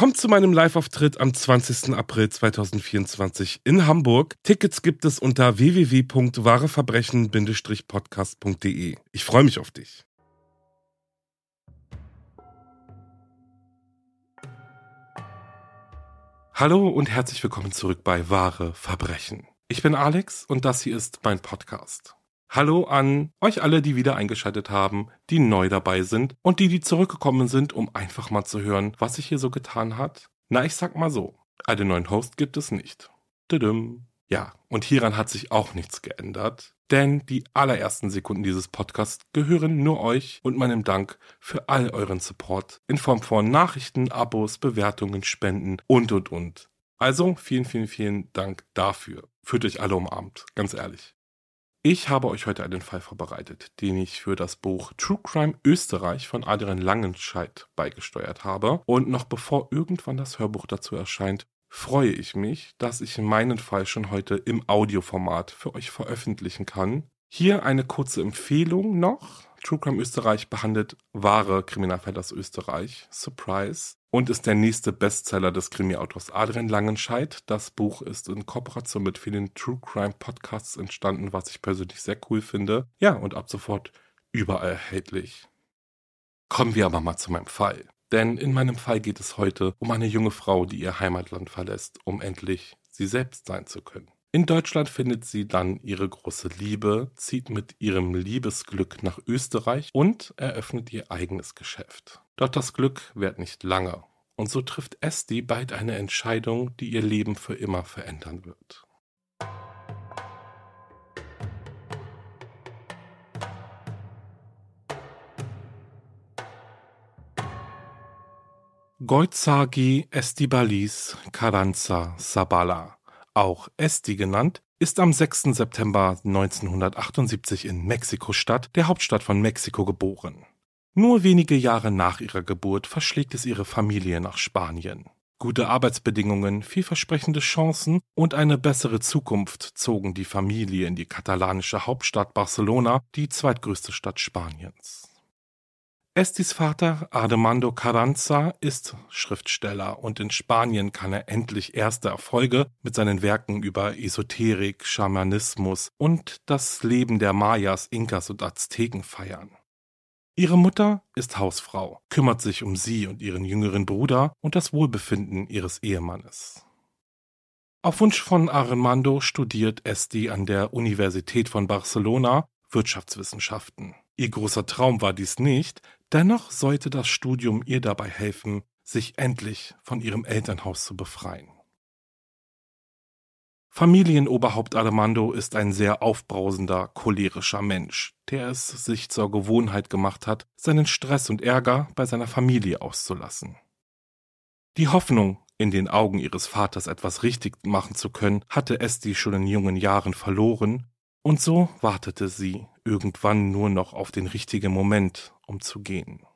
Kommt zu meinem Live-Auftritt am 20. April 2024 in Hamburg. Tickets gibt es unter www.wahreverbrechen-podcast.de. Ich freue mich auf dich. Hallo und herzlich willkommen zurück bei Wahre Verbrechen. Ich bin Alex und das hier ist mein Podcast. Hallo an euch alle, die wieder eingeschaltet haben, die neu dabei sind und die, die zurückgekommen sind, um einfach mal zu hören, was sich hier so getan hat. Na, ich sag mal so, einen neuen Host gibt es nicht. Tudum. Ja, und hieran hat sich auch nichts geändert, denn die allerersten Sekunden dieses Podcasts gehören nur euch und meinem Dank für all euren Support in Form von Nachrichten, Abos, Bewertungen, Spenden und und und. Also vielen, vielen, vielen Dank dafür. Fühlt euch alle umarmt, ganz ehrlich. Ich habe euch heute einen Fall vorbereitet, den ich für das Buch True Crime Österreich von Adrian Langenscheidt beigesteuert habe. Und noch bevor irgendwann das Hörbuch dazu erscheint, freue ich mich, dass ich meinen Fall schon heute im Audioformat für euch veröffentlichen kann. Hier eine kurze Empfehlung noch. True Crime Österreich behandelt wahre Kriminalfälle aus Österreich. Surprise. Und ist der nächste Bestseller des Krimi-Autors Adrian Langenscheidt. Das Buch ist in Kooperation mit vielen True Crime Podcasts entstanden, was ich persönlich sehr cool finde. Ja, und ab sofort überall erhältlich. Kommen wir aber mal zu meinem Fall. Denn in meinem Fall geht es heute um eine junge Frau, die ihr Heimatland verlässt, um endlich sie selbst sein zu können. In Deutschland findet sie dann ihre große Liebe, zieht mit ihrem Liebesglück nach Österreich und eröffnet ihr eigenes Geschäft. Doch das Glück währt nicht lange. Und so trifft Esti bald eine Entscheidung, die ihr Leben für immer verändern wird. Goizagi Estibalis Carranza Sabala auch Esti genannt, ist am 6. September 1978 in Mexiko-Stadt, der Hauptstadt von Mexiko, geboren. Nur wenige Jahre nach ihrer Geburt verschlägt es ihre Familie nach Spanien. Gute Arbeitsbedingungen, vielversprechende Chancen und eine bessere Zukunft zogen die Familie in die katalanische Hauptstadt Barcelona, die zweitgrößte Stadt Spaniens. Estis Vater Armando Carranza ist Schriftsteller und in Spanien kann er endlich erste Erfolge mit seinen Werken über Esoterik, Schamanismus und das Leben der Mayas, Inkas und Azteken feiern. Ihre Mutter ist Hausfrau, kümmert sich um sie und ihren jüngeren Bruder und das Wohlbefinden ihres Ehemannes. Auf Wunsch von Armando studiert Esti an der Universität von Barcelona Wirtschaftswissenschaften. Ihr großer Traum war dies nicht, dennoch sollte das Studium ihr dabei helfen, sich endlich von ihrem Elternhaus zu befreien. Familienoberhaupt Armando ist ein sehr aufbrausender, cholerischer Mensch, der es sich zur Gewohnheit gemacht hat, seinen Stress und Ärger bei seiner Familie auszulassen. Die Hoffnung, in den Augen ihres Vaters etwas richtig machen zu können, hatte Esti schon in jungen Jahren verloren und so wartete sie irgendwann nur noch auf den richtigen Moment, um zu gehen.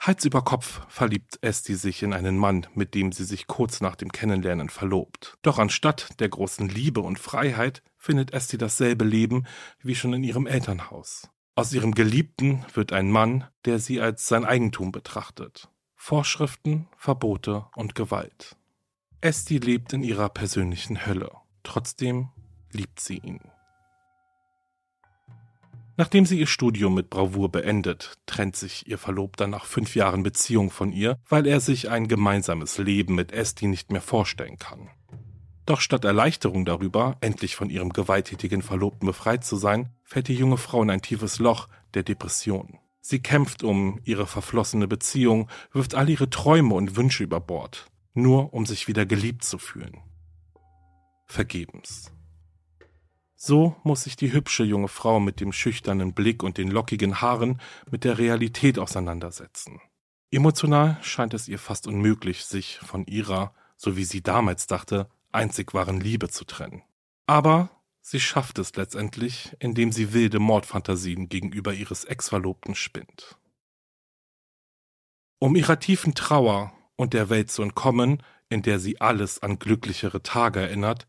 Hals über Kopf verliebt Esti sich in einen Mann, mit dem sie sich kurz nach dem Kennenlernen verlobt. Doch anstatt der großen Liebe und Freiheit findet Esti dasselbe Leben wie schon in ihrem Elternhaus. Aus ihrem Geliebten wird ein Mann, der sie als sein Eigentum betrachtet. Vorschriften, Verbote und Gewalt. Esti lebt in ihrer persönlichen Hölle. Trotzdem liebt sie ihn. Nachdem sie ihr Studium mit Bravour beendet, trennt sich ihr Verlobter nach fünf Jahren Beziehung von ihr, weil er sich ein gemeinsames Leben mit Esti nicht mehr vorstellen kann. Doch statt Erleichterung darüber, endlich von ihrem gewalttätigen Verlobten befreit zu sein, fällt die junge Frau in ein tiefes Loch der Depression. Sie kämpft um ihre verflossene Beziehung, wirft all ihre Träume und Wünsche über Bord, nur um sich wieder geliebt zu fühlen. Vergebens. So muss sich die hübsche junge Frau mit dem schüchternen Blick und den lockigen Haaren mit der Realität auseinandersetzen. Emotional scheint es ihr fast unmöglich, sich von ihrer, so wie sie damals dachte, einzig wahren Liebe zu trennen. Aber sie schafft es letztendlich, indem sie wilde Mordfantasien gegenüber ihres Ex-Verlobten spinnt. Um ihrer tiefen Trauer und der Welt zu entkommen, in der sie alles an glücklichere Tage erinnert,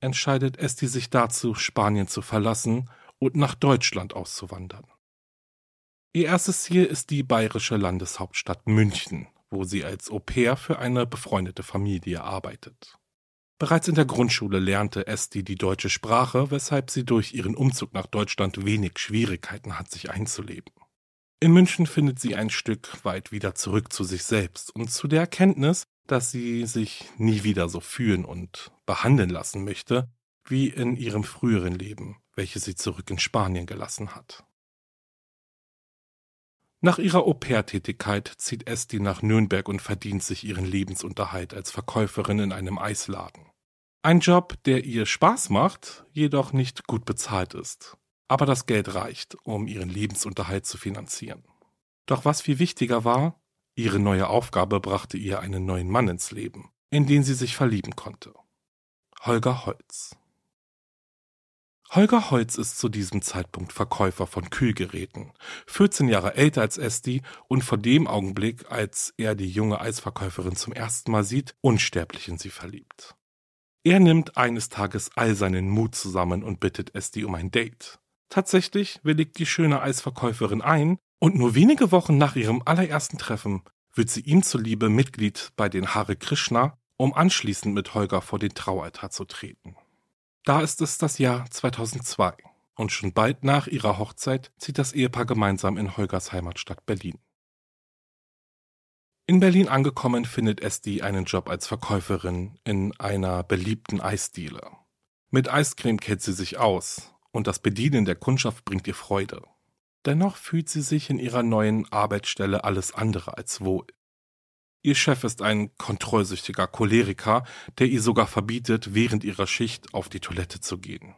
entscheidet Esti sich dazu, Spanien zu verlassen und nach Deutschland auszuwandern. Ihr erstes Ziel ist die bayerische Landeshauptstadt München, wo sie als Au pair für eine befreundete Familie arbeitet. Bereits in der Grundschule lernte Esti die deutsche Sprache, weshalb sie durch ihren Umzug nach Deutschland wenig Schwierigkeiten hat, sich einzuleben. In München findet sie ein Stück weit wieder zurück zu sich selbst und zu der Erkenntnis, dass sie sich nie wieder so fühlen und behandeln lassen möchte, wie in ihrem früheren Leben, welches sie zurück in Spanien gelassen hat. Nach ihrer Au-pair-Tätigkeit zieht Esti nach Nürnberg und verdient sich ihren Lebensunterhalt als Verkäuferin in einem Eisladen. Ein Job, der ihr Spaß macht, jedoch nicht gut bezahlt ist. Aber das Geld reicht, um ihren Lebensunterhalt zu finanzieren. Doch was viel wichtiger war, ihre neue Aufgabe brachte ihr einen neuen Mann ins Leben, in den sie sich verlieben konnte. Holger Holz. Holger Holz ist zu diesem Zeitpunkt Verkäufer von Kühlgeräten, 14 Jahre älter als Esti und von dem Augenblick, als er die junge Eisverkäuferin zum ersten Mal sieht, unsterblich in sie verliebt. Er nimmt eines Tages all seinen Mut zusammen und bittet Esti um ein Date. Tatsächlich willigt die schöne Eisverkäuferin ein und nur wenige Wochen nach ihrem allerersten Treffen wird sie ihm zuliebe Mitglied bei den Hare Krishna, um anschließend mit Holger vor den Traualtar zu treten. Da ist es das Jahr 2002 und schon bald nach ihrer Hochzeit zieht das Ehepaar gemeinsam in Holgers Heimatstadt Berlin. In Berlin angekommen findet Esti einen Job als Verkäuferin in einer beliebten Eisdiele. Mit Eiscreme kennt sie sich aus und das Bedienen der Kundschaft bringt ihr Freude. Dennoch fühlt sie sich in ihrer neuen Arbeitsstelle alles andere als wohl. Ihr Chef ist ein kontrollsüchtiger Choleriker, der ihr sogar verbietet, während ihrer Schicht auf die Toilette zu gehen.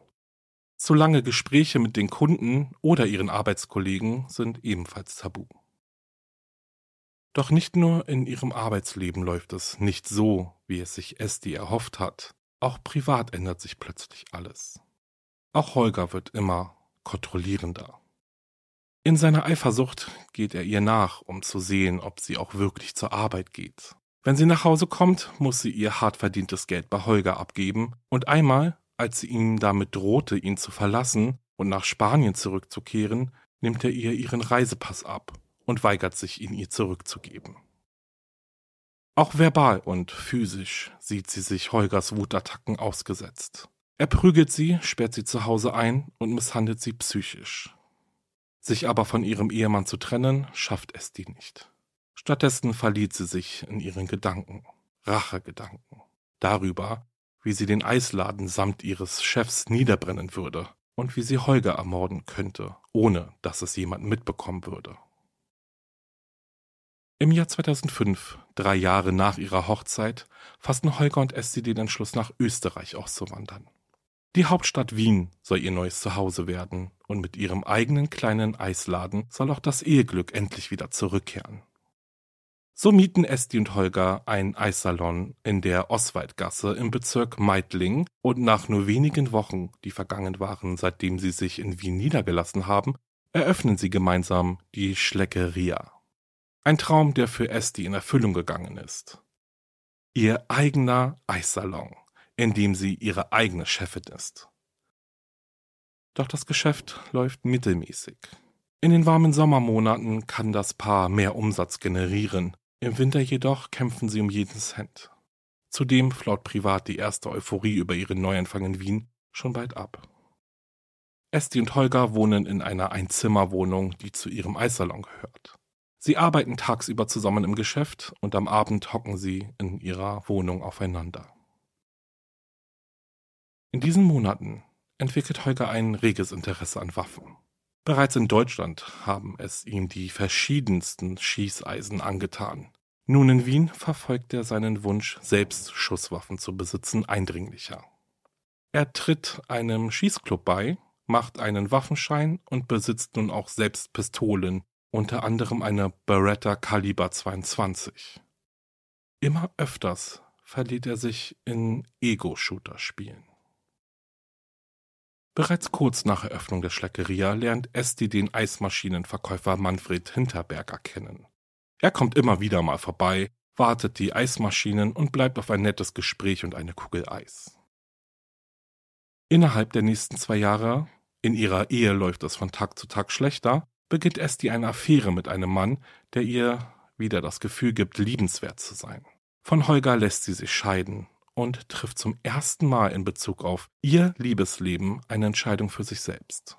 Zu lange Gespräche mit den Kunden oder ihren Arbeitskollegen sind ebenfalls tabu. Doch nicht nur in ihrem Arbeitsleben läuft es nicht so, wie es sich Esti erhofft hat. Auch privat ändert sich plötzlich alles. Auch Holger wird immer kontrollierender. In seiner Eifersucht geht er ihr nach, um zu sehen, ob sie auch wirklich zur Arbeit geht. Wenn sie nach Hause kommt, muss sie ihr hart verdientes Geld bei Holger abgeben, und einmal, als sie ihm damit drohte, ihn zu verlassen und nach Spanien zurückzukehren, nimmt er ihr ihren Reisepass ab und weigert sich, ihn ihr zurückzugeben. Auch verbal und physisch sieht sie sich Holgers Wutattacken ausgesetzt. Er prügelt sie, sperrt sie zu Hause ein und misshandelt sie psychisch. Sich aber von ihrem Ehemann zu trennen, schafft Esti nicht. Stattdessen verliert sie sich in ihren Gedanken, Rachegedanken, darüber, wie sie den Eisladen samt ihres Chefs niederbrennen würde und wie sie Holger ermorden könnte, ohne dass es jemand mitbekommen würde. Im Jahr 2005, drei Jahre nach ihrer Hochzeit, fassen Holger und Esti den Entschluss, nach Österreich auszuwandern. Die Hauptstadt Wien soll ihr neues Zuhause werden und mit ihrem eigenen kleinen Eisladen soll auch das Eheglück endlich wieder zurückkehren. So mieten Esti und Holger einen Eissalon in der Oswaldgasse im Bezirk Meidling und nach nur wenigen Wochen, die vergangen waren, seitdem sie sich in Wien niedergelassen haben, eröffnen sie gemeinsam die Schleckeria. Ein Traum, der für Esti in Erfüllung gegangen ist. Ihr eigener Eissalon indem sie ihre eigene Chefin ist. Doch das Geschäft läuft mittelmäßig. In den warmen Sommermonaten kann das Paar mehr Umsatz generieren, im Winter jedoch kämpfen sie um jeden Cent. Zudem flaut privat die erste Euphorie über ihren Neuanfang in Wien schon bald ab. Esti und Holger wohnen in einer Einzimmerwohnung, die zu ihrem Eissalon gehört. Sie arbeiten tagsüber zusammen im Geschäft und am Abend hocken sie in ihrer Wohnung aufeinander. In diesen Monaten entwickelt Holger ein reges Interesse an Waffen. Bereits in Deutschland haben es ihm die verschiedensten Schießeisen angetan. Nun in Wien verfolgt er seinen Wunsch, selbst Schusswaffen zu besitzen, eindringlicher. Er tritt einem Schießclub bei, macht einen Waffenschein und besitzt nun auch selbst Pistolen, unter anderem eine Beretta Kaliber 22. Immer öfters verliert er sich in Ego-Shooter-Spielen. Bereits kurz nach Eröffnung der Schleckeria lernt Esti den Eismaschinenverkäufer Manfred Hinterberger kennen. Er kommt immer wieder mal vorbei, wartet die Eismaschinen und bleibt auf ein nettes Gespräch und eine Kugel Eis. Innerhalb der nächsten zwei Jahre, in ihrer Ehe läuft es von Tag zu Tag schlechter, beginnt Esti eine Affäre mit einem Mann, der ihr, wieder das Gefühl gibt, liebenswert zu sein. Von Holger lässt sie sich scheiden und trifft zum ersten Mal in Bezug auf ihr Liebesleben eine Entscheidung für sich selbst.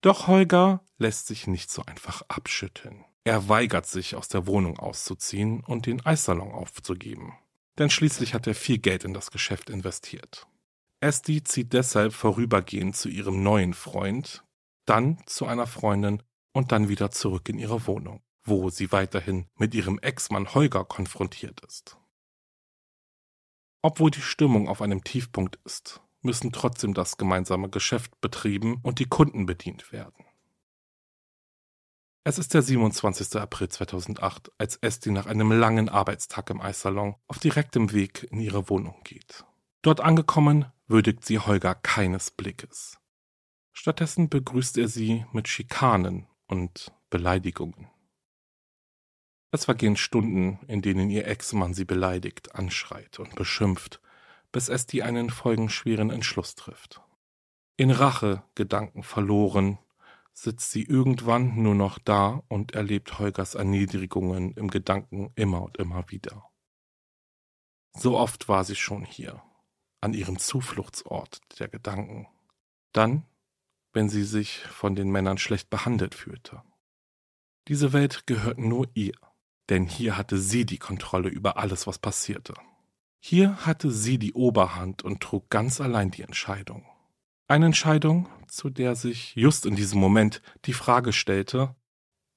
Doch Holger lässt sich nicht so einfach abschütteln. Er weigert sich, aus der Wohnung auszuziehen und den Eissalon aufzugeben. Denn schließlich hat er viel Geld in das Geschäft investiert. Esti zieht deshalb vorübergehend zu ihrem neuen Freund, dann zu einer Freundin und dann wieder zurück in ihre Wohnung, wo sie weiterhin mit ihrem Ex-Mann Holger konfrontiert ist. Obwohl die Stimmung auf einem Tiefpunkt ist, müssen trotzdem das gemeinsame Geschäft betrieben und die Kunden bedient werden. Es ist der 27. April 2008, als Esti nach einem langen Arbeitstag im Eissalon auf direktem Weg in ihre Wohnung geht. Dort angekommen, würdigt sie Holger keines Blickes. Stattdessen begrüßt er sie mit Schikanen und Beleidigungen. Es vergehen Stunden, in denen ihr Ex-Mann sie beleidigt, anschreit und beschimpft, bis Esti einen folgenschweren Entschluss trifft. In Rache Gedanken verloren, sitzt sie irgendwann nur noch da und erlebt Holgers Erniedrigungen im Gedanken immer und immer wieder. So oft war sie schon hier, an ihrem Zufluchtsort der Gedanken. Dann, wenn sie sich von den Männern schlecht behandelt fühlte. Diese Welt gehört nur ihr, denn hier hatte sie die Kontrolle über alles, was passierte. Hier hatte sie die Oberhand und trug ganz allein die Entscheidung. Eine Entscheidung, zu der sich just in diesem Moment die Frage stellte,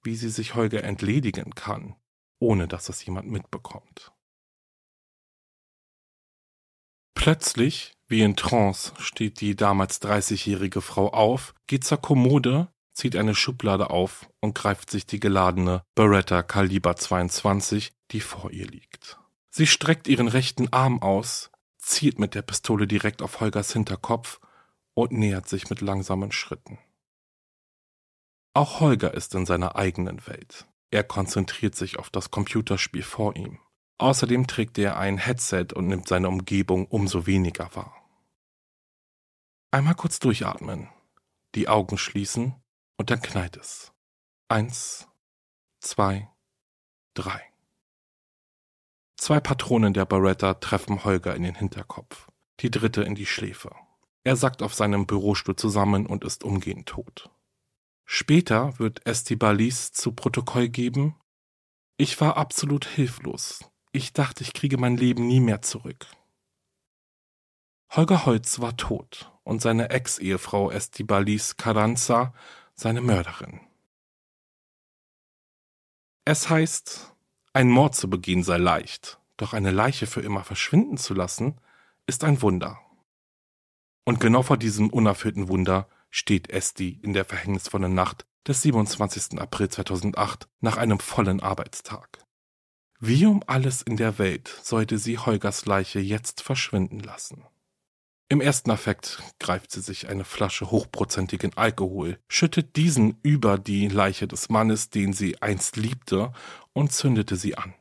wie sie sich Holger entledigen kann, ohne dass es jemand mitbekommt. Plötzlich, wie in Trance, steht die damals 30-jährige Frau auf, geht zur Kommode, zieht eine Schublade auf und greift sich die geladene Beretta Kaliber 22, die vor ihr liegt. Sie streckt ihren rechten Arm aus, zielt mit der Pistole direkt auf Holgers Hinterkopf und nähert sich mit langsamen Schritten. Auch Holger ist in seiner eigenen Welt. Er konzentriert sich auf das Computerspiel vor ihm. Außerdem trägt er ein Headset und nimmt seine Umgebung umso weniger wahr. Einmal kurz durchatmen, die Augen schließen und dann knallt es. Eins, zwei, drei. Zwei Patronen der Beretta treffen Holger in den Hinterkopf, die dritte in die Schläfe. Er sackt auf seinem Bürostuhl zusammen und ist umgehend tot. Später wird Estibalis zu Protokoll geben, ich war absolut hilflos. Ich dachte, ich kriege mein Leben nie mehr zurück. Holger Holz war tot und seine Ex-Ehefrau Estibalis Carranza seine Mörderin. Es heißt, ein Mord zu begehen sei leicht, doch eine Leiche für immer verschwinden zu lassen, ist ein Wunder. Und genau vor diesem unerfüllten Wunder steht Esti in der verhängnisvollen Nacht des 27. April 2008 nach einem vollen Arbeitstag. Wie um alles in der Welt sollte sie Holgers Leiche jetzt verschwinden lassen? Im ersten Affekt greift sie sich eine Flasche hochprozentigen Alkohol, schüttet diesen über die Leiche des Mannes, den sie einst liebte, und zündete sie an.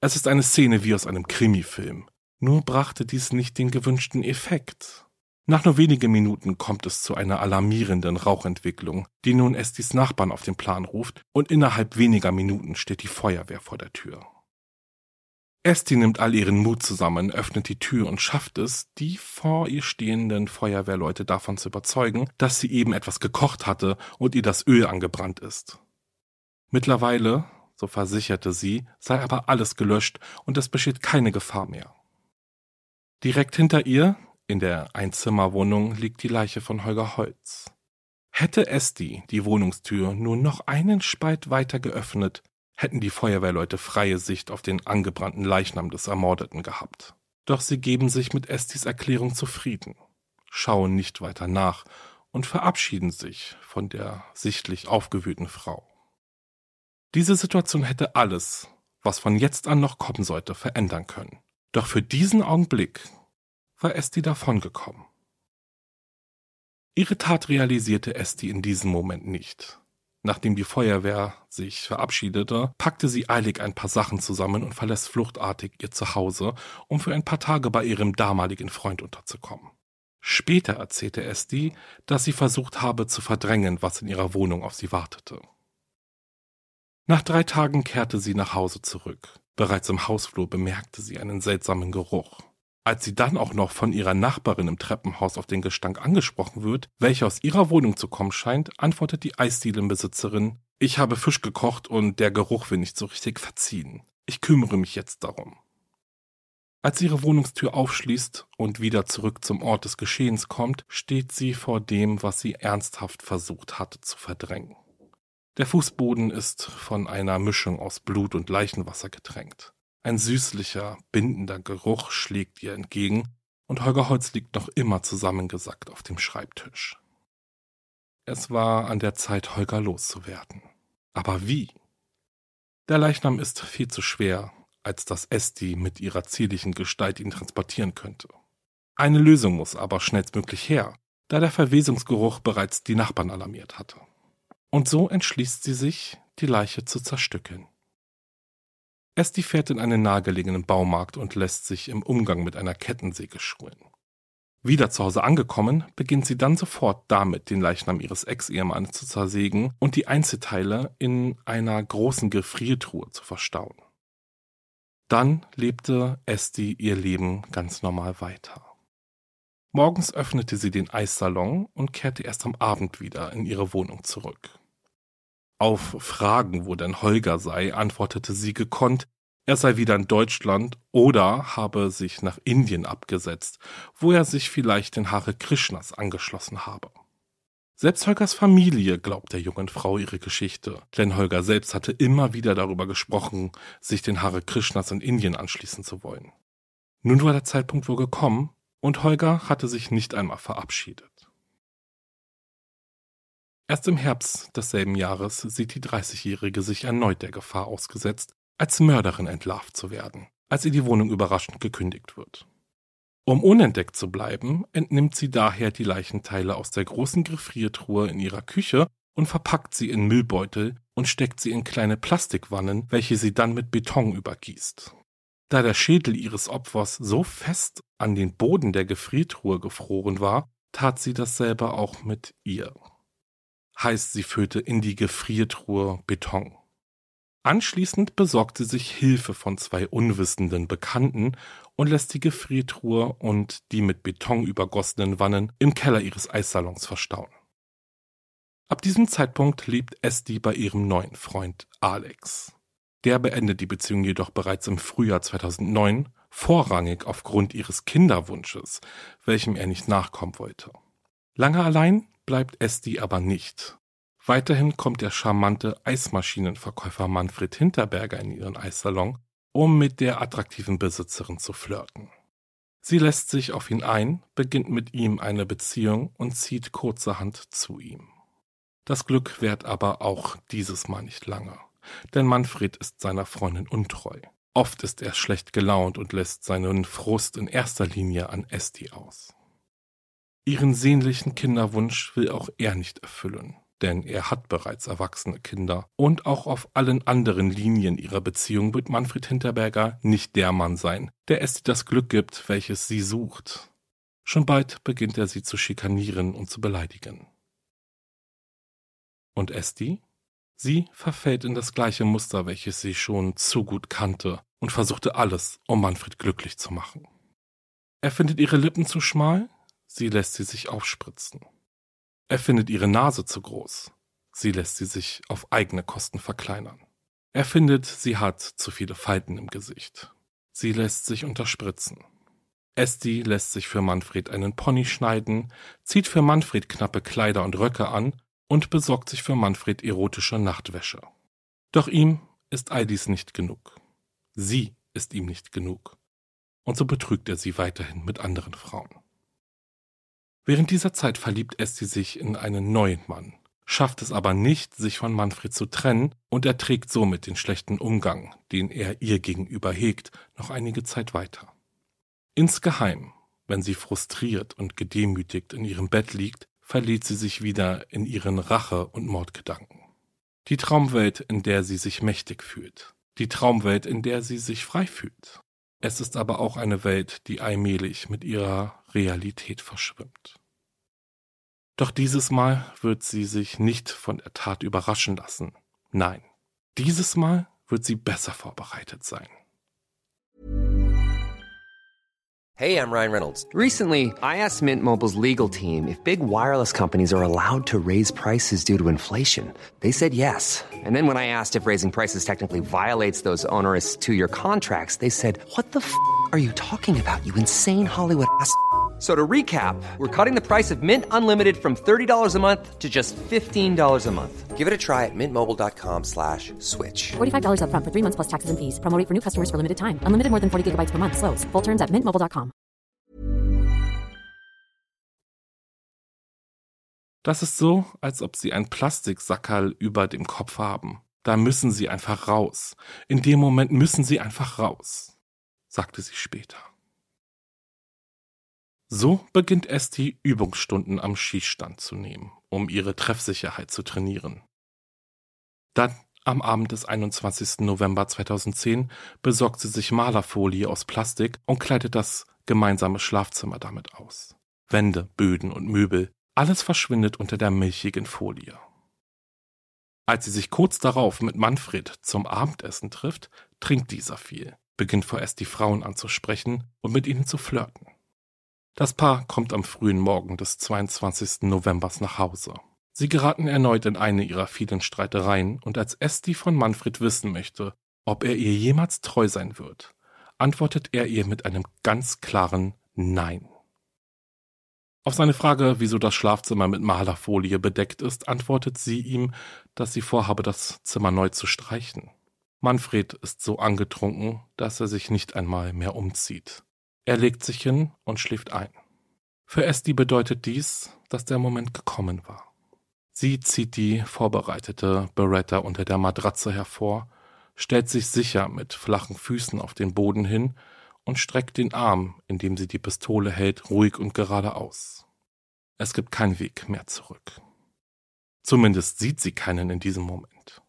Es ist eine Szene wie aus einem Krimifilm, nur brachte dies nicht den gewünschten Effekt. Nach nur wenigen Minuten kommt es zu einer alarmierenden Rauchentwicklung, die nun Estis Nachbarn auf den Plan ruft, und innerhalb weniger Minuten steht die Feuerwehr vor der Tür. Esti nimmt all ihren Mut zusammen, öffnet die Tür und schafft es, die vor ihr stehenden Feuerwehrleute davon zu überzeugen, dass sie eben etwas gekocht hatte und ihr das Öl angebrannt ist. Mittlerweile, so versicherte sie, sei aber alles gelöscht und es besteht keine Gefahr mehr. Direkt hinter ihr, in der Einzimmerwohnung, liegt die Leiche von Holger Holz. Hätte Esti die Wohnungstür nur noch einen Spalt weiter geöffnet, hätten die Feuerwehrleute freie Sicht auf den angebrannten Leichnam des Ermordeten gehabt. Doch sie geben sich mit Estis Erklärung zufrieden, schauen nicht weiter nach und verabschieden sich von der sichtlich aufgewühlten Frau. Diese Situation hätte alles, was von jetzt an noch kommen sollte, verändern können. Doch für diesen Augenblick war Esti davongekommen. Ihre Tat realisierte Esti in diesem Moment nicht. Nachdem die Feuerwehr sich verabschiedete, packte sie eilig ein paar Sachen zusammen und verlässt fluchtartig ihr Zuhause, um für ein paar Tage bei ihrem damaligen Freund unterzukommen. Später erzählte Esti, dass sie versucht habe zu verdrängen, was in ihrer Wohnung auf sie wartete. Nach drei Tagen kehrte sie nach Hause zurück. Bereits im Hausflur bemerkte sie einen seltsamen Geruch. Als sie dann auch noch von ihrer Nachbarin im Treppenhaus auf den Gestank angesprochen wird, welcher aus ihrer Wohnung zu kommen scheint, antwortet die Eisdielenbesitzerin, ich habe Fisch gekocht und der Geruch will nicht so richtig verziehen. Ich kümmere mich jetzt darum. Als ihre Wohnungstür aufschließt und wieder zurück zum Ort des Geschehens kommt, steht sie vor dem, was sie ernsthaft versucht hatte zu verdrängen. Der Fußboden ist von einer Mischung aus Blut und Leichenwasser getränkt. Ein süßlicher, bindender Geruch schlägt ihr entgegen, und Holger Holz liegt noch immer zusammengesackt auf dem Schreibtisch. Es war an der Zeit, Holger loszuwerden. Aber wie? Der Leichnam ist viel zu schwer, als dass Esti mit ihrer zierlichen Gestalt ihn transportieren könnte. Eine Lösung muss aber schnellstmöglich her, da der Verwesungsgeruch bereits die Nachbarn alarmiert hatte. Und so entschließt sie sich, die Leiche zu zerstückeln. Esti fährt in einen nahegelegenen Baumarkt und lässt sich im Umgang mit einer Kettensäge schulen. Wieder zu Hause angekommen, beginnt sie dann sofort damit, den Leichnam ihres Ex-Ehemannes zu zersägen und die Einzelteile in einer großen Gefriertruhe zu verstauen. Dann lebte Esti ihr Leben ganz normal weiter. Morgens öffnete sie den Eissalon und kehrte erst am Abend wieder in ihre Wohnung zurück. Auf Fragen, wo denn Holger sei, antwortete sie gekonnt, er sei wieder in Deutschland oder habe sich nach Indien abgesetzt, wo er sich vielleicht den Hare Krishnas angeschlossen habe. Selbst Holgers Familie glaubt der jungen Frau ihre Geschichte, denn Holger selbst hatte immer wieder darüber gesprochen, sich den Hare Krishnas in Indien anschließen zu wollen. Nun war der Zeitpunkt wohl gekommen, und Holger hatte sich nicht einmal verabschiedet. Erst im Herbst desselben Jahres sieht die 30-Jährige sich erneut der Gefahr ausgesetzt, als Mörderin entlarvt zu werden, als ihr die Wohnung überraschend gekündigt wird. Um unentdeckt zu bleiben, entnimmt sie daher die Leichenteile aus der großen Gefriertruhe in ihrer Küche und verpackt sie in Müllbeutel und steckt sie in kleine Plastikwannen, welche sie dann mit Beton übergießt. Da der Schädel ihres Opfers so fest an den Boden der Gefriertruhe gefroren war, tat sie dasselbe auch mit ihr. Heißt, sie füllte in die Gefriertruhe Beton. Anschließend besorgt sie sich Hilfe von zwei unwissenden Bekannten und lässt die Gefriertruhe und die mit Beton übergossenen Wannen im Keller ihres Eissalons verstauen. Ab diesem Zeitpunkt lebt Esti bei ihrem neuen Freund Alex. Der beendet die Beziehung jedoch bereits im Frühjahr 2009, vorrangig aufgrund ihres Kinderwunsches, welchem er nicht nachkommen wollte. Lange allein bleibt Esti aber nicht. Weiterhin kommt der charmante Eismaschinenverkäufer Manfred Hinterberger in ihren Eissalon, um mit der attraktiven Besitzerin zu flirten. Sie lässt sich auf ihn ein, beginnt mit ihm eine Beziehung und zieht kurzerhand zu ihm. Das Glück währt aber auch dieses Mal nicht lange, denn Manfred ist seiner Freundin untreu. Oft ist er schlecht gelaunt und lässt seinen Frust in erster Linie an Esti aus. Ihren sehnlichen Kinderwunsch will auch er nicht erfüllen denn er hat bereits erwachsene Kinder. Und auch auf allen anderen Linien ihrer Beziehung wird Manfred Hinterberger nicht der Mann sein, der Esti das Glück gibt, welches sie sucht. Schon bald beginnt er sie zu schikanieren und zu beleidigen. Und Esti? Sie verfällt in das gleiche Muster, welches sie schon zu gut kannte, und versuchte alles, um Manfred glücklich zu machen. Er findet ihre Lippen zu schmal, sie lässt sie sich aufspritzen. Er findet ihre Nase zu groß. Sie lässt sie sich auf eigene Kosten verkleinern. Er findet, sie hat zu viele Falten im Gesicht. Sie lässt sich unterspritzen. Esti lässt sich für Manfred einen Pony schneiden, zieht für Manfred knappe Kleider und Röcke an und besorgt sich für Manfred erotische Nachtwäsche. Doch ihm ist all dies nicht genug. Sie ist ihm nicht genug. Und so betrügt er sie weiterhin mit anderen Frauen. Während dieser Zeit verliebt Esti sich in einen neuen Mann, schafft es aber nicht, sich von Manfred zu trennen und erträgt somit den schlechten Umgang, den er ihr gegenüber hegt, noch einige Zeit weiter. Insgeheim, wenn sie frustriert und gedemütigt in ihrem Bett liegt, verliert sie sich wieder in ihren Rache- und Mordgedanken. Die Traumwelt, in der sie sich mächtig fühlt. Die Traumwelt, in der sie sich frei fühlt. Es ist aber auch eine Welt, die allmählich mit ihrer Realität verschwimmt. Doch dieses Mal wird sie sich nicht von der Tat überraschen lassen. Nein, Dieses Mal wird sie besser vorbereitet sein. Hey, I'm Ryan Reynolds. Recently, I asked Mint Mobile's legal team if big wireless companies are allowed to raise prices due to inflation. They said yes. And then when I asked if raising prices technically violates those onerous two-year contracts, they said, "What the f*** are you talking about? You insane Hollywood ass." So to recap, we're cutting the price of Mint Unlimited from $30 a month to just $15 a month. Give it a try at mintmobile.com slash switch. $45 upfront for three months plus taxes and fees. Promo rate for new customers for limited time. Unlimited more than 40 gigabytes per month. Slows. Full terms at mintmobile.com. Das ist so, als ob sie ein Plastiksackerl über dem Kopf haben. Da müssen sie einfach raus. In dem Moment müssen sie einfach raus, sagte sie später. So beginnt Esti Übungsstunden am Schießstand zu nehmen, um ihre Treffsicherheit zu trainieren. Dann, am Abend des 21. November 2010, besorgt sie sich Malerfolie aus Plastik und kleidet das gemeinsame Schlafzimmer damit aus. Wände, Böden und Möbel, alles verschwindet unter der milchigen Folie. Als sie sich kurz darauf mit Manfred zum Abendessen trifft, trinkt dieser viel, beginnt vorerst die Frauen anzusprechen und mit ihnen zu flirten. Das Paar kommt am frühen Morgen des 22. Novembers nach Hause. Sie geraten erneut in eine ihrer vielen Streitereien und als Esti von Manfred wissen möchte, ob er ihr jemals treu sein wird, antwortet er ihr mit einem ganz klaren Nein. Auf seine Frage, wieso das Schlafzimmer mit Malerfolie bedeckt ist, antwortet sie ihm, dass sie vorhabe, das Zimmer neu zu streichen. Manfred ist so angetrunken, dass er sich nicht einmal mehr umzieht. Er legt sich hin und schläft ein. Für Esti bedeutet dies, dass der Moment gekommen war. Sie zieht die vorbereitete Beretta unter der Matratze hervor, stellt sich sicher mit flachen Füßen auf den Boden hin und streckt den Arm, in dem sie die Pistole hält, ruhig und geradeaus. Es gibt keinen Weg mehr zurück. Zumindest sieht sie keinen in diesem Moment.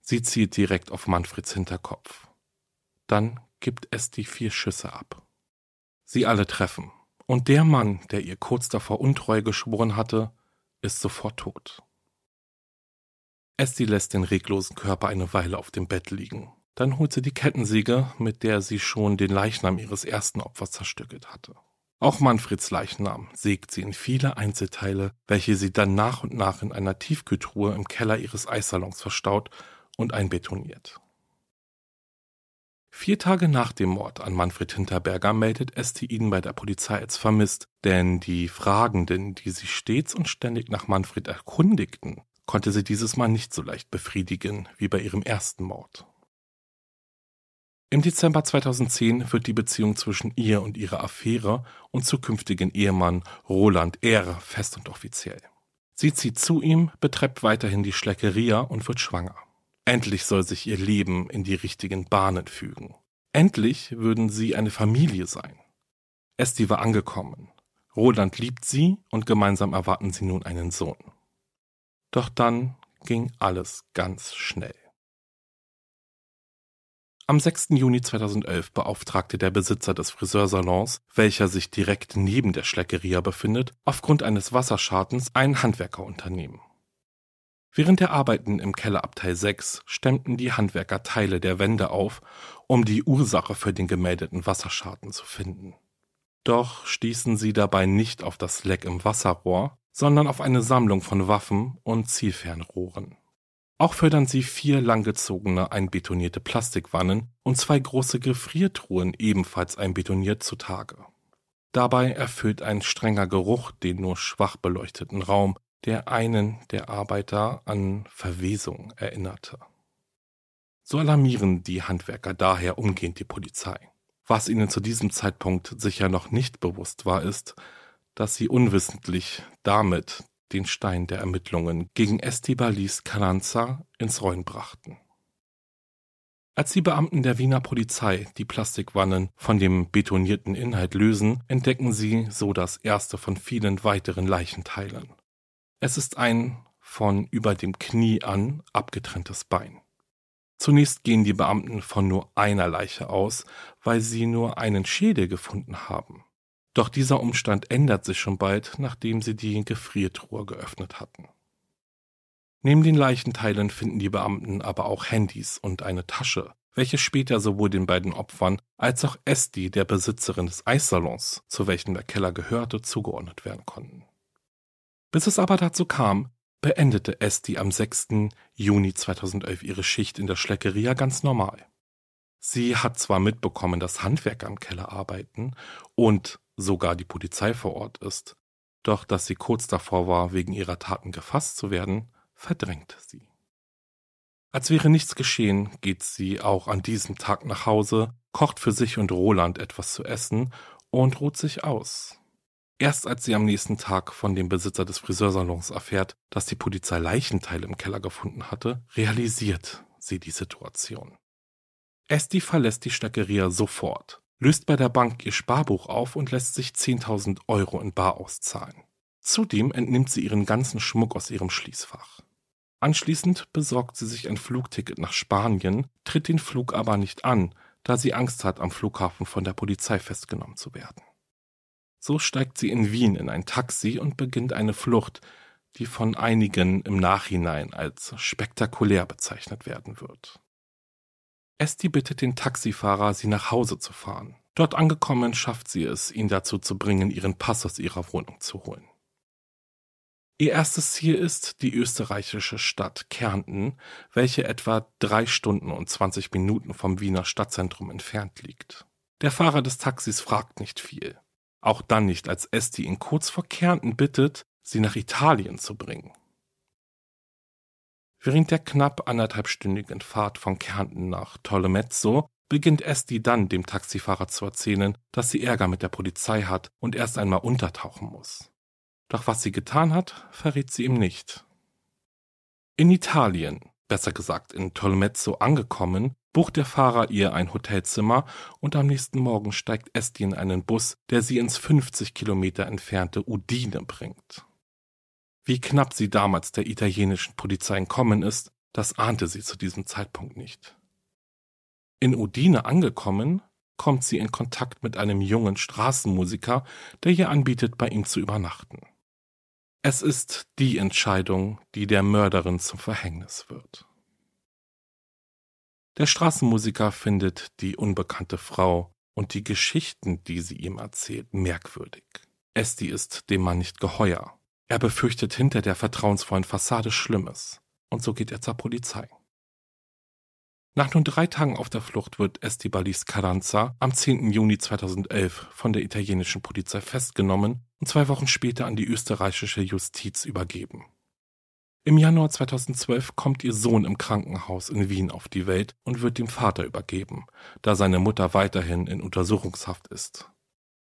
Sie zielt direkt auf Manfreds Hinterkopf. Dann gibt es die vier Schüsse ab. Sie alle treffen. Und der Mann, der ihr kurz davor Untreue geschworen hatte, ist sofort tot. Esti lässt den reglosen Körper eine Weile auf dem Bett liegen. Dann holt sie die Kettensäge, mit der sie schon den Leichnam ihres ersten Opfers zerstückelt hatte. Auch Manfreds Leichnam sägt sie in viele Einzelteile, welche sie dann nach und nach in einer Tiefkühltruhe im Keller ihres Eissalons verstaut und einbetoniert. Vier Tage nach dem Mord an Manfred Hinterberger meldet Esti ihn bei der Polizei als vermisst, denn die Fragenden, die sich stets und ständig nach Manfred erkundigten, konnte sie dieses Mal nicht so leicht befriedigen wie bei ihrem ersten Mord. Im Dezember 2010 wird die Beziehung zwischen ihr und ihrer Affäre und zukünftigen Ehemann Roland Ehre fest und offiziell. Sie zieht zu ihm, betreibt weiterhin die Schleckeria und wird schwanger. Endlich soll sich ihr Leben in die richtigen Bahnen fügen. Endlich würden sie eine Familie sein. Esti war angekommen. Roland liebt sie und gemeinsam erwarten sie nun einen Sohn. Doch dann ging alles ganz schnell. Am 6. Juni 2011 beauftragte der Besitzer des Friseursalons, welcher sich direkt neben der Schleckeria befindet, aufgrund eines Wasserschadens ein Handwerkerunternehmen. Während der Arbeiten im Kellerabteil 6 stemmten die Handwerker Teile der Wände auf, um die Ursache für den gemeldeten Wasserschaden zu finden. Doch stießen sie dabei nicht auf das Leck im Wasserrohr, sondern auf eine Sammlung von Waffen und Zielfernrohren. Auch fördern sie vier langgezogene einbetonierte Plastikwannen und zwei große Gefriertruhen ebenfalls einbetoniert zutage. Dabei erfüllt ein strenger Geruch den nur schwach beleuchteten Raum, der einen der Arbeiter an Verwesung erinnerte. So alarmieren die Handwerker daher umgehend die Polizei. Was ihnen zu diesem Zeitpunkt sicher noch nicht bewusst war, ist, dass sie unwissentlich damit den Stein der Ermittlungen gegen Estibalis Calanza ins Rollen brachten. Als die Beamten der Wiener Polizei die Plastikwannen von dem betonierten Inhalt lösen, entdecken sie so das erste von vielen weiteren Leichenteilen. Es ist ein von über dem Knie an abgetrenntes Bein. Zunächst gehen die Beamten von nur einer Leiche aus, weil sie nur einen Schädel gefunden haben. Doch dieser Umstand ändert sich schon bald, nachdem sie die Gefriertruhe geöffnet hatten. Neben den Leichenteilen finden die Beamten aber auch Handys und eine Tasche, welche später sowohl den beiden Opfern als auch Esti, der Besitzerin des Eissalons, zu welchem der Keller gehörte, zugeordnet werden konnten. Bis es aber dazu kam, beendete Esti am 6. Juni 2011 ihre Schicht in der Schleckeria ganz normal. Sie hat zwar mitbekommen, dass Handwerker im Keller arbeiten und sogar die Polizei vor Ort ist, doch dass sie kurz davor war, wegen ihrer Taten gefasst zu werden, verdrängt sie. Als wäre nichts geschehen, geht sie auch an diesem Tag nach Hause, kocht für sich und Roland etwas zu essen und ruht sich aus. Erst als sie am nächsten Tag von dem Besitzer des Friseursalons erfährt, dass die Polizei Leichenteile im Keller gefunden hatte, realisiert sie die Situation. Esti verlässt die Stackeria sofort, löst bei der Bank ihr Sparbuch auf und lässt sich 10.000 Euro in Bar auszahlen. Zudem entnimmt sie ihren ganzen Schmuck aus ihrem Schließfach. Anschließend besorgt sie sich ein Flugticket nach Spanien, tritt den Flug aber nicht an, da sie Angst hat, am Flughafen von der Polizei festgenommen zu werden. So steigt sie in Wien in ein Taxi und beginnt eine Flucht, die von einigen im Nachhinein als spektakulär bezeichnet werden wird. Esti bittet den Taxifahrer, sie nach Hause zu fahren. Dort angekommen schafft sie es, ihn dazu zu bringen, ihren Pass aus ihrer Wohnung zu holen. Ihr erstes Ziel ist die österreichische Stadt Kärnten, welche etwa drei Stunden und 20 Minuten vom Wiener Stadtzentrum entfernt liegt. Der Fahrer des Taxis fragt nicht viel. Auch dann nicht, als Esti ihn kurz vor Kärnten bittet, sie nach Italien zu bringen. Während der knapp anderthalbstündigen Fahrt von Kärnten nach Tolomezzo beginnt Esti dann dem Taxifahrer zu erzählen, dass sie Ärger mit der Polizei hat und erst einmal untertauchen muss. Doch was sie getan hat, verrät sie ihm nicht. In Italien, besser gesagt in Tolmezzo angekommen, bucht der Fahrer ihr ein Hotelzimmer und am nächsten Morgen steigt Esti in einen Bus, der sie ins 50 Kilometer entfernte Udine bringt. Wie knapp sie damals der italienischen Polizei entkommen ist, das ahnte sie zu diesem Zeitpunkt nicht. In Udine angekommen, kommt sie in Kontakt mit einem jungen Straßenmusiker, der ihr anbietet, bei ihm zu übernachten. Es ist die Entscheidung, die der Mörderin zum Verhängnis wird. Der Straßenmusiker findet die unbekannte Frau und die Geschichten, die sie ihm erzählt, merkwürdig. Esti ist dem Mann nicht geheuer. Er befürchtet hinter der vertrauensvollen Fassade Schlimmes. Und so geht er zur Polizei. Nach nun drei Tagen auf der Flucht wird Estibalis Carranza am 10. Juni 2011 von der italienischen Polizei festgenommen und zwei Wochen später an die österreichische Justiz übergeben. Im Januar 2012 kommt ihr Sohn im Krankenhaus in Wien auf die Welt und wird dem Vater übergeben, da seine Mutter weiterhin in Untersuchungshaft ist.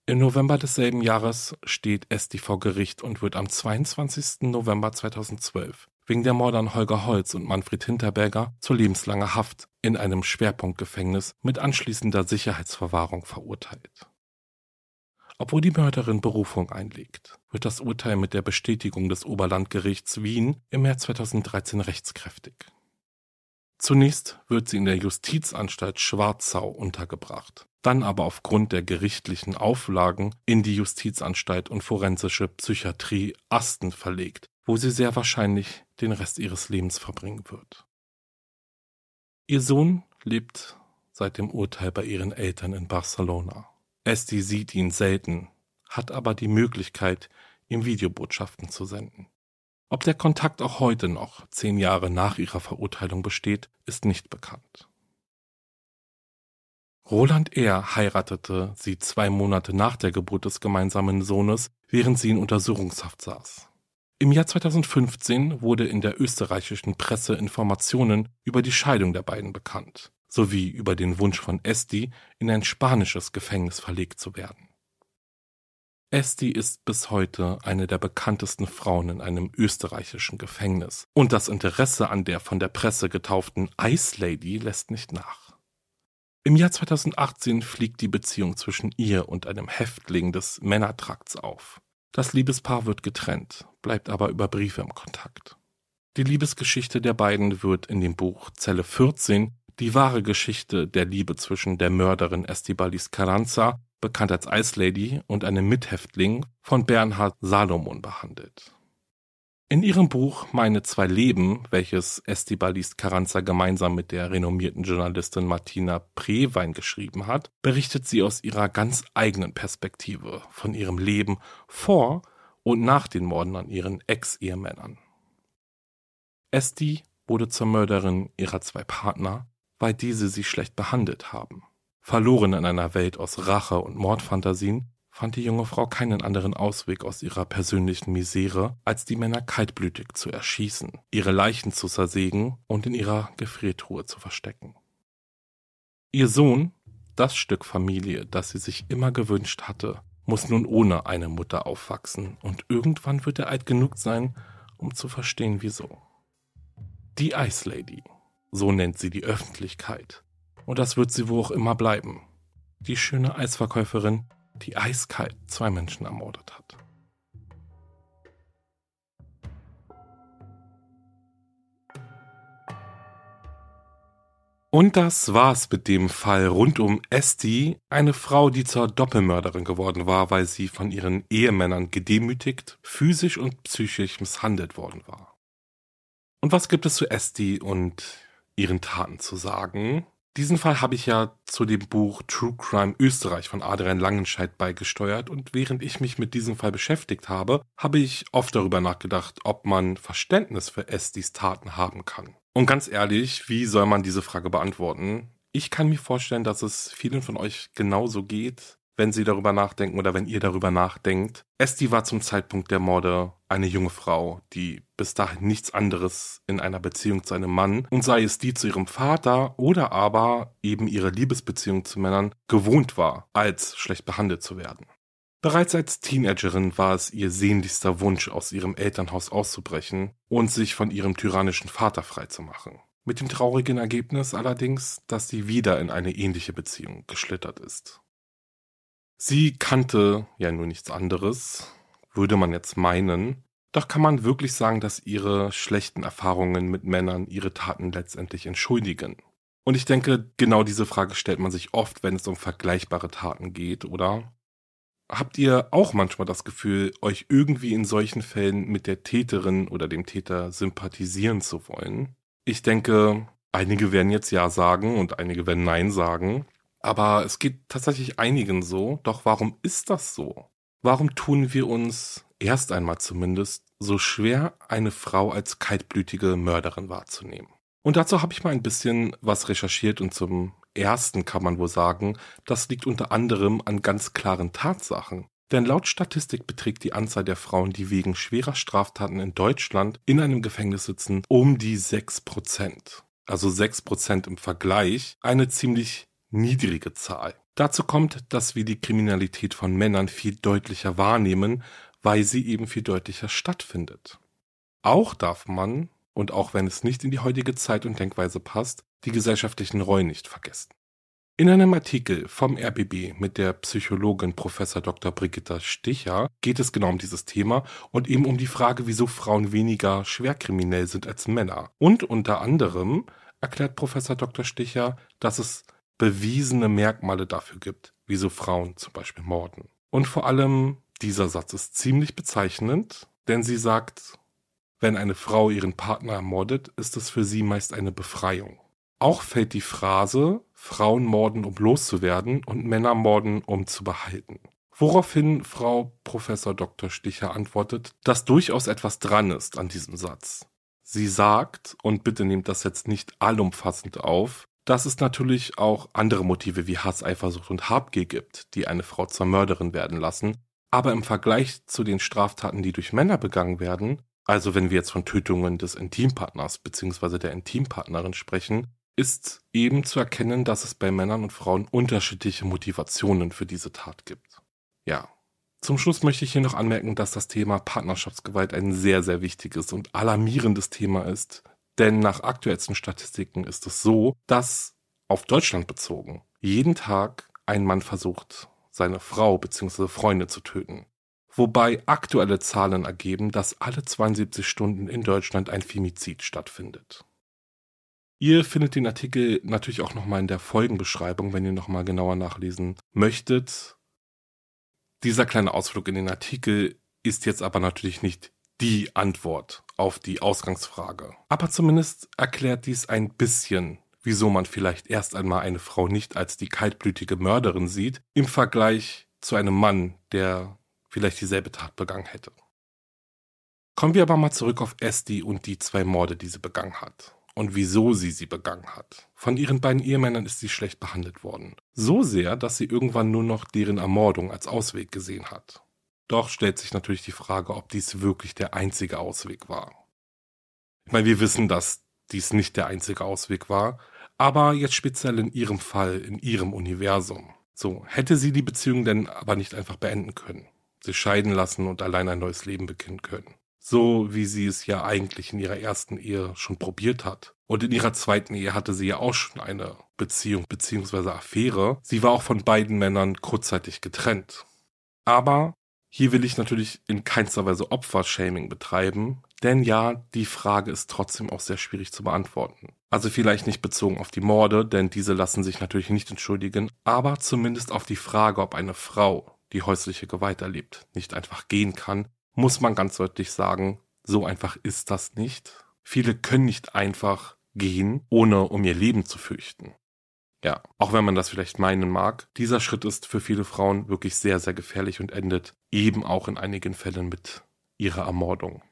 Im November desselben Jahres steht Esti vor Gericht und wird am 22. November 2012 wegen der Morde an Holger Holz und Manfred Hinterberger zu lebenslanger Haft in einem Schwerpunktgefängnis mit anschließender Sicherheitsverwahrung verurteilt. Obwohl die Mörderin Berufung einlegt, wird das Urteil mit der Bestätigung des Oberlandgerichts Wien im März 2013 rechtskräftig. Zunächst wird sie in der Justizanstalt Schwarzau untergebracht, dann aber aufgrund der gerichtlichen Auflagen in die Justizanstalt und forensische Psychiatrie Asten verlegt, wo sie sehr wahrscheinlich den Rest ihres Lebens verbringen wird. Ihr Sohn lebt seit dem Urteil bei ihren Eltern in Barcelona. Esti sieht ihn selten, hat aber die Möglichkeit, ihm Videobotschaften zu senden. Ob der Kontakt auch heute noch, zehn Jahre nach ihrer Verurteilung besteht, ist nicht bekannt. Roland R. heiratete sie zwei Monate nach der Geburt des gemeinsamen Sohnes, während sie in Untersuchungshaft saß. Im Jahr 2015 wurde in der österreichischen Presse Informationen über die Scheidung der beiden bekannt, sowie über den Wunsch von Esti, in ein spanisches Gefängnis verlegt zu werden. Esti ist bis heute eine der bekanntesten Frauen in einem österreichischen Gefängnis, und das Interesse an der von der Presse getauften Ice Lady lässt nicht nach. Im Jahr 2018 fliegt die Beziehung zwischen ihr und einem Häftling des Männertrakts auf. Das Liebespaar wird getrennt, bleibt aber über Briefe im Kontakt. Die Liebesgeschichte der beiden wird in dem Buch Zelle 14 die wahre Geschichte der Liebe zwischen der Mörderin Estibalis Carranza, bekannt als Ice Lady, und einem Mithäftling von Bernhard Salomon behandelt. In ihrem Buch Meine zwei Leben, welches Estibalis Carranza gemeinsam mit der renommierten Journalistin Martina Prewein geschrieben hat, berichtet sie aus ihrer ganz eigenen Perspektive von ihrem Leben vor und nach den Morden an ihren Ex-Ehemännern. Esti wurde zur Mörderin ihrer zwei Partner, weil diese sie schlecht behandelt haben. Verloren in einer Welt aus Rache und Mordfantasien, fand die junge Frau keinen anderen Ausweg aus ihrer persönlichen Misere, als die Männer kaltblütig zu erschießen, ihre Leichen zu zersägen und in ihrer Gefriertruhe zu verstecken. Ihr Sohn, das Stück Familie, das sie sich immer gewünscht hatte, muss nun ohne eine Mutter aufwachsen, und irgendwann wird er alt genug sein, um zu verstehen, wieso. Die Ice Lady, so nennt sie die Öffentlichkeit, und das wird sie wohl auch immer bleiben. Die schöne Eisverkäuferin, die eiskalt zwei Menschen ermordet hat. Und das war's mit dem Fall rund um Esti, eine Frau, die zur Doppelmörderin geworden war, weil sie von ihren Ehemännern gedemütigt, physisch und psychisch misshandelt worden war. Und was gibt es zu Esti und ihren Taten zu sagen? Diesen Fall habe ich ja zu dem Buch True Crime Österreich von Adrian Langenscheidt beigesteuert und während ich mich mit diesem Fall beschäftigt habe, habe ich oft darüber nachgedacht, ob man Verständnis für Estis Taten haben kann. Und ganz ehrlich, wie soll man diese Frage beantworten? Ich kann mir vorstellen, dass es vielen von euch genauso geht, wenn sie darüber nachdenken oder wenn ihr darüber nachdenkt. Esti war zum Zeitpunkt der Morde eine junge Frau, die bis dahin nichts anderes in einer Beziehung zu einem Mann und sei es die zu ihrem Vater oder aber eben ihre Liebesbeziehung zu Männern gewohnt war, als schlecht behandelt zu werden. Bereits als Teenagerin war es ihr sehnlichster Wunsch, aus ihrem Elternhaus auszubrechen und sich von ihrem tyrannischen Vater freizumachen. Mit dem traurigen Ergebnis allerdings, dass sie wieder in eine ähnliche Beziehung geschlittert ist. Sie kannte ja nur nichts anderes, würde man jetzt meinen, doch kann man wirklich sagen, dass ihre schlechten Erfahrungen mit Männern ihre Taten letztendlich entschuldigen. Und ich denke, genau diese Frage stellt man sich oft, wenn es um vergleichbare Taten geht, oder? Habt ihr auch manchmal das Gefühl, euch irgendwie in solchen Fällen mit der Täterin oder dem Täter sympathisieren zu wollen? Ich denke, einige werden jetzt Ja sagen und einige werden Nein sagen. Aber es geht tatsächlich einigen so. Doch warum ist das so? Warum tun wir uns, erst einmal zumindest, so schwer, eine Frau als kaltblütige Mörderin wahrzunehmen? Und dazu habe ich mal ein bisschen was recherchiert und zum ersten kann man wohl sagen, das liegt unter anderem an ganz klaren Tatsachen. Denn laut Statistik beträgt die Anzahl der Frauen, die wegen schwerer Straftaten in Deutschland in einem Gefängnis sitzen, um die 6%. Also 6% im Vergleich, eine ziemlich niedrige Zahl. Dazu kommt, dass wir die Kriminalität von Männern viel deutlicher wahrnehmen, weil sie eben viel deutlicher stattfindet. Auch darf man, und auch wenn es nicht in die heutige Zeit und Denkweise passt, die gesellschaftlichen Rollen nicht vergessen. In einem Artikel vom RBB mit der Psychologin Prof. Dr. Brigitta Sticher geht es genau um dieses Thema und eben um die Frage, wieso Frauen weniger schwerkriminell sind als Männer. Und unter anderem erklärt Prof. Dr. Sticher, dass es bewiesene Merkmale dafür gibt, wieso Frauen zum Beispiel morden. Und vor allem dieser Satz ist ziemlich bezeichnend, denn sie sagt, wenn eine Frau ihren Partner ermordet, ist es für sie meist eine Befreiung. Auch fällt die Phrase Frauen morden, um loszuwerden und Männer morden, um zu behalten. Woraufhin Frau Professor Dr. Sticher antwortet, dass durchaus etwas dran ist an diesem Satz. Sie sagt, und bitte nehmt das jetzt nicht allumfassend auf, dass es natürlich auch andere Motive wie Hass, Eifersucht und Habgier gibt, die eine Frau zur Mörderin werden lassen. Aber im Vergleich zu den Straftaten, die durch Männer begangen werden, also wenn wir jetzt von Tötungen des Intimpartners bzw. der Intimpartnerin sprechen, ist eben zu erkennen, dass es bei Männern und Frauen unterschiedliche Motivationen für diese Tat gibt. Ja. Zum Schluss möchte ich hier noch anmerken, dass das Thema Partnerschaftsgewalt ein sehr, sehr wichtiges und alarmierendes Thema ist, denn nach aktuellsten Statistiken ist es so, dass auf Deutschland bezogen jeden Tag ein Mann versucht, seine Frau bzw. Freunde zu töten. Wobei aktuelle Zahlen ergeben, dass alle 72 Stunden in Deutschland ein Femizid stattfindet. Ihr findet den Artikel natürlich auch nochmal in der Folgenbeschreibung, wenn ihr nochmal genauer nachlesen möchtet. Dieser kleine Ausflug in den Artikel ist jetzt aber natürlich nicht die Antwort auf die Ausgangsfrage. Aber zumindest erklärt dies ein bisschen, wieso man vielleicht erst einmal eine Frau nicht als die kaltblütige Mörderin sieht, im Vergleich zu einem Mann, der vielleicht dieselbe Tat begangen hätte. Kommen wir aber mal zurück auf Esti und die zwei Morde, die sie begangen hat. Und wieso sie sie begangen hat. Von ihren beiden Ehemännern ist sie schlecht behandelt worden. So sehr, dass sie irgendwann nur noch deren Ermordung als Ausweg gesehen hat. Doch stellt sich natürlich die Frage, ob dies wirklich der einzige Ausweg war. Ich meine, wir wissen, dass dies nicht der einzige Ausweg war, aber jetzt speziell in ihrem Fall, in ihrem Universum. So, hätte sie die Beziehung denn aber nicht einfach beenden können, sich scheiden lassen und allein ein neues Leben beginnen können so wie sie es ja eigentlich in ihrer ersten Ehe schon probiert hat. Und in ihrer zweiten Ehe hatte sie ja auch schon eine Beziehung bzw. Affäre. Sie war auch von beiden Männern kurzzeitig getrennt. Aber hier will ich natürlich in keinster Weise Opfershaming betreiben, denn ja, die Frage ist trotzdem auch sehr schwierig zu beantworten. Also vielleicht nicht bezogen auf die Morde, denn diese lassen sich natürlich nicht entschuldigen, aber zumindest auf die Frage, ob eine Frau, die häusliche Gewalt erlebt, nicht einfach gehen kann muss man ganz deutlich sagen, so einfach ist das nicht. Viele können nicht einfach gehen, ohne um ihr Leben zu fürchten. Ja, auch wenn man das vielleicht meinen mag, dieser Schritt ist für viele Frauen wirklich sehr, sehr gefährlich und endet eben auch in einigen Fällen mit ihrer Ermordung.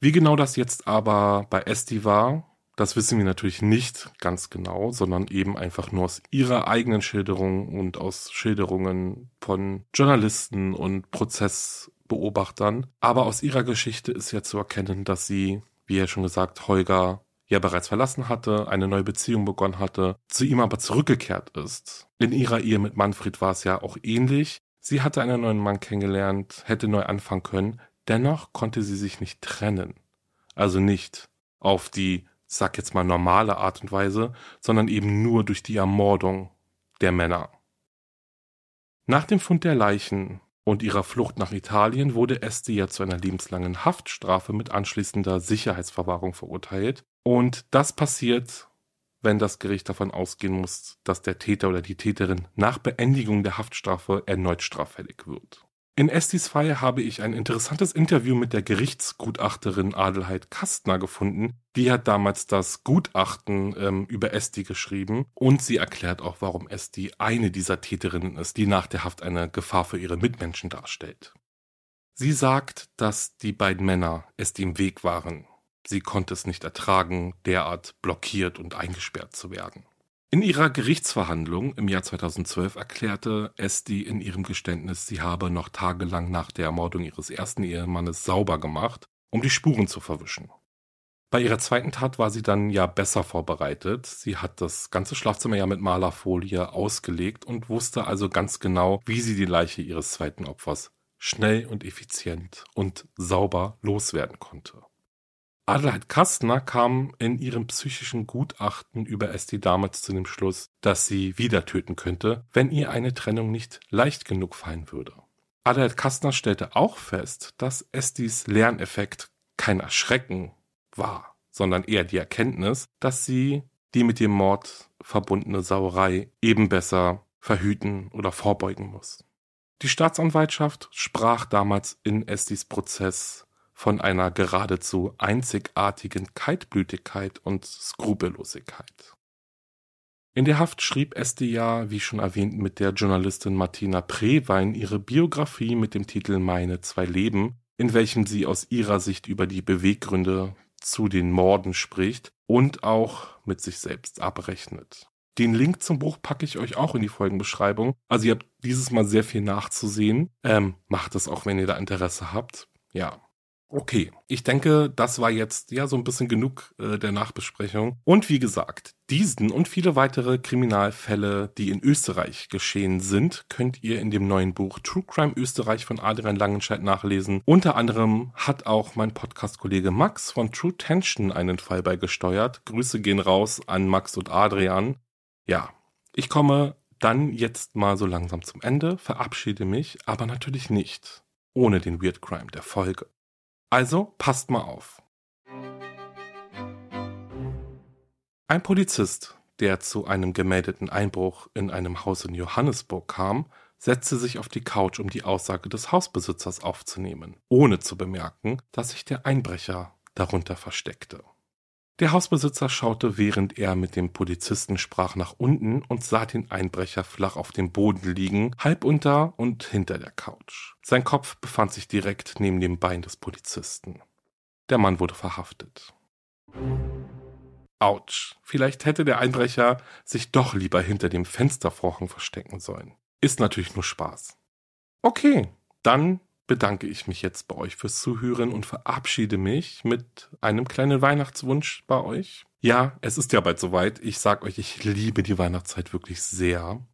Wie genau das jetzt aber bei Esti war, das wissen wir natürlich nicht ganz genau, sondern eben einfach nur aus ihrer eigenen Schilderung und aus Schilderungen von Journalisten und Prozessbeobachtern. Aber aus ihrer Geschichte ist ja zu erkennen, dass sie, wie ja schon gesagt, Holger ja bereits verlassen hatte, eine neue Beziehung begonnen hatte, zu ihm aber zurückgekehrt ist. In ihrer Ehe mit Manfred war es ja auch ähnlich. Sie hatte einen neuen Mann kennengelernt, hätte neu anfangen können, dennoch konnte sie sich nicht trennen. Also nicht auf die sag jetzt mal normale Art und Weise, sondern eben nur durch die Ermordung der Männer. Nach dem Fund der Leichen und ihrer Flucht nach Italien wurde Este ja zu einer lebenslangen Haftstrafe mit anschließender Sicherheitsverwahrung verurteilt. Und das passiert, wenn das Gericht davon ausgehen muss, dass der Täter oder die Täterin nach Beendigung der Haftstrafe erneut straffällig wird. In Estis Fall habe ich ein interessantes Interview mit der Gerichtsgutachterin Adelheid Kastner gefunden. Die hat damals das Gutachten ähm, über Esti geschrieben und sie erklärt auch, warum Esti eine dieser Täterinnen ist, die nach der Haft eine Gefahr für ihre Mitmenschen darstellt. Sie sagt, dass die beiden Männer Esti im Weg waren. Sie konnte es nicht ertragen, derart blockiert und eingesperrt zu werden. In ihrer Gerichtsverhandlung im Jahr 2012 erklärte Esti in ihrem Geständnis, sie habe noch tagelang nach der Ermordung ihres ersten Ehemannes sauber gemacht, um die Spuren zu verwischen. Bei ihrer zweiten Tat war sie dann ja besser vorbereitet. Sie hat das ganze Schlafzimmer ja mit Malerfolie ausgelegt und wusste also ganz genau, wie sie die Leiche ihres zweiten Opfers schnell und effizient und sauber loswerden konnte. Adelheid Kastner kam in ihrem psychischen Gutachten über Esti damals zu dem Schluss, dass sie wieder töten könnte, wenn ihr eine Trennung nicht leicht genug fallen würde. Adelheid Kastner stellte auch fest, dass Estis Lerneffekt kein Erschrecken war, sondern eher die Erkenntnis, dass sie die mit dem Mord verbundene Sauerei eben besser verhüten oder vorbeugen muss. Die Staatsanwaltschaft sprach damals in Estis Prozess von einer geradezu einzigartigen Kaltblütigkeit und Skrupellosigkeit. In der Haft schrieb Esti ja, wie schon erwähnt, mit der Journalistin Martina Prewein ihre Biografie mit dem Titel Meine zwei Leben, in welchem sie aus ihrer Sicht über die Beweggründe zu den Morden spricht und auch mit sich selbst abrechnet. Den Link zum Buch packe ich euch auch in die Folgenbeschreibung. Also ihr habt dieses Mal sehr viel nachzusehen. Ähm, macht es auch, wenn ihr da Interesse habt. Ja, Okay, ich denke, das war jetzt ja so ein bisschen genug äh, der Nachbesprechung. Und wie gesagt, diesen und viele weitere Kriminalfälle, die in Österreich geschehen sind, könnt ihr in dem neuen Buch True Crime Österreich von Adrian Langenscheidt nachlesen. Unter anderem hat auch mein Podcast-Kollege Max von True Tension einen Fall beigesteuert. Grüße gehen raus an Max und Adrian. Ja, ich komme dann jetzt mal so langsam zum Ende, verabschiede mich, aber natürlich nicht ohne den Weird Crime der Folge. Also passt mal auf. Ein Polizist, der zu einem gemeldeten Einbruch in einem Haus in Johannesburg kam, setzte sich auf die Couch, um die Aussage des Hausbesitzers aufzunehmen, ohne zu bemerken, dass sich der Einbrecher darunter versteckte. Der Hausbesitzer schaute, während er mit dem Polizisten sprach, nach unten und sah den Einbrecher flach auf dem Boden liegen, halb unter und hinter der Couch. Sein Kopf befand sich direkt neben dem Bein des Polizisten. Der Mann wurde verhaftet. Autsch, vielleicht hätte der Einbrecher sich doch lieber hinter dem Fenstervorhang verstecken sollen. Ist natürlich nur Spaß. Okay, dann bedanke ich mich jetzt bei euch fürs Zuhören und verabschiede mich mit einem kleinen Weihnachtswunsch bei euch. Ja, es ist ja bald soweit. Ich sag euch, ich liebe die Weihnachtszeit wirklich sehr.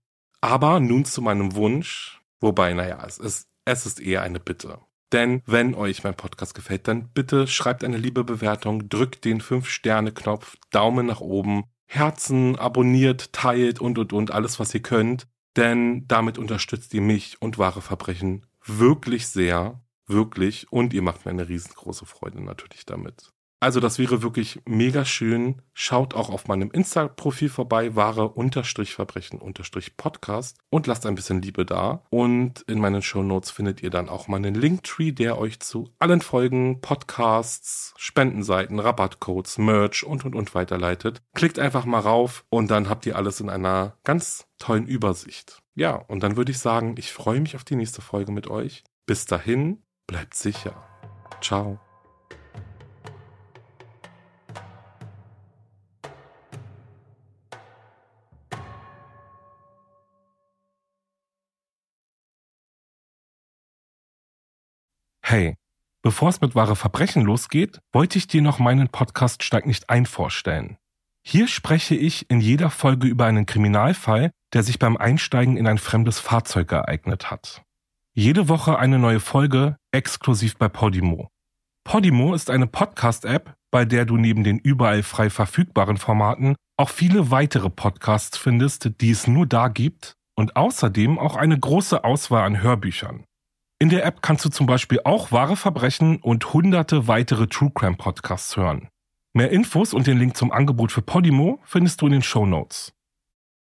Aber nun zu meinem Wunsch. Wobei, naja, es ist, es ist eher eine Bitte. Denn wenn euch mein Podcast gefällt, dann bitte schreibt eine liebe Bewertung, drückt den 5-Sterne-Knopf, Daumen nach oben, Herzen, abonniert, teilt und und und alles, was ihr könnt. Denn damit unterstützt ihr mich und wahre Verbrechen wirklich sehr, wirklich. Und ihr macht mir eine riesengroße Freude natürlich damit. Also das wäre wirklich mega schön. Schaut auch auf meinem Insta-Profil vorbei, wahre-verbrechen-podcast und lasst ein bisschen Liebe da. Und in meinen Show Notes findet ihr dann auch meinen Linktree, der euch zu allen Folgen, Podcasts, Spendenseiten, Rabattcodes, Merch und und und weiterleitet. Klickt einfach mal rauf und dann habt ihr alles in einer ganz tollen Übersicht. Ja, und dann würde ich sagen, ich freue mich auf die nächste Folge mit euch. Bis dahin, bleibt sicher. Ciao. Hey, bevor es mit wahre Verbrechen losgeht, wollte ich dir noch meinen Podcast Steig nicht ein vorstellen. Hier spreche ich in jeder Folge über einen Kriminalfall, der sich beim Einsteigen in ein fremdes Fahrzeug ereignet hat. Jede Woche eine neue Folge, exklusiv bei Podimo. Podimo ist eine Podcast-App, bei der du neben den überall frei verfügbaren Formaten auch viele weitere Podcasts findest, die es nur da gibt und außerdem auch eine große Auswahl an Hörbüchern. In der App kannst du zum Beispiel auch wahre Verbrechen und hunderte weitere True Crime Podcasts hören. Mehr Infos und den Link zum Angebot für Podimo findest du in den Show Notes.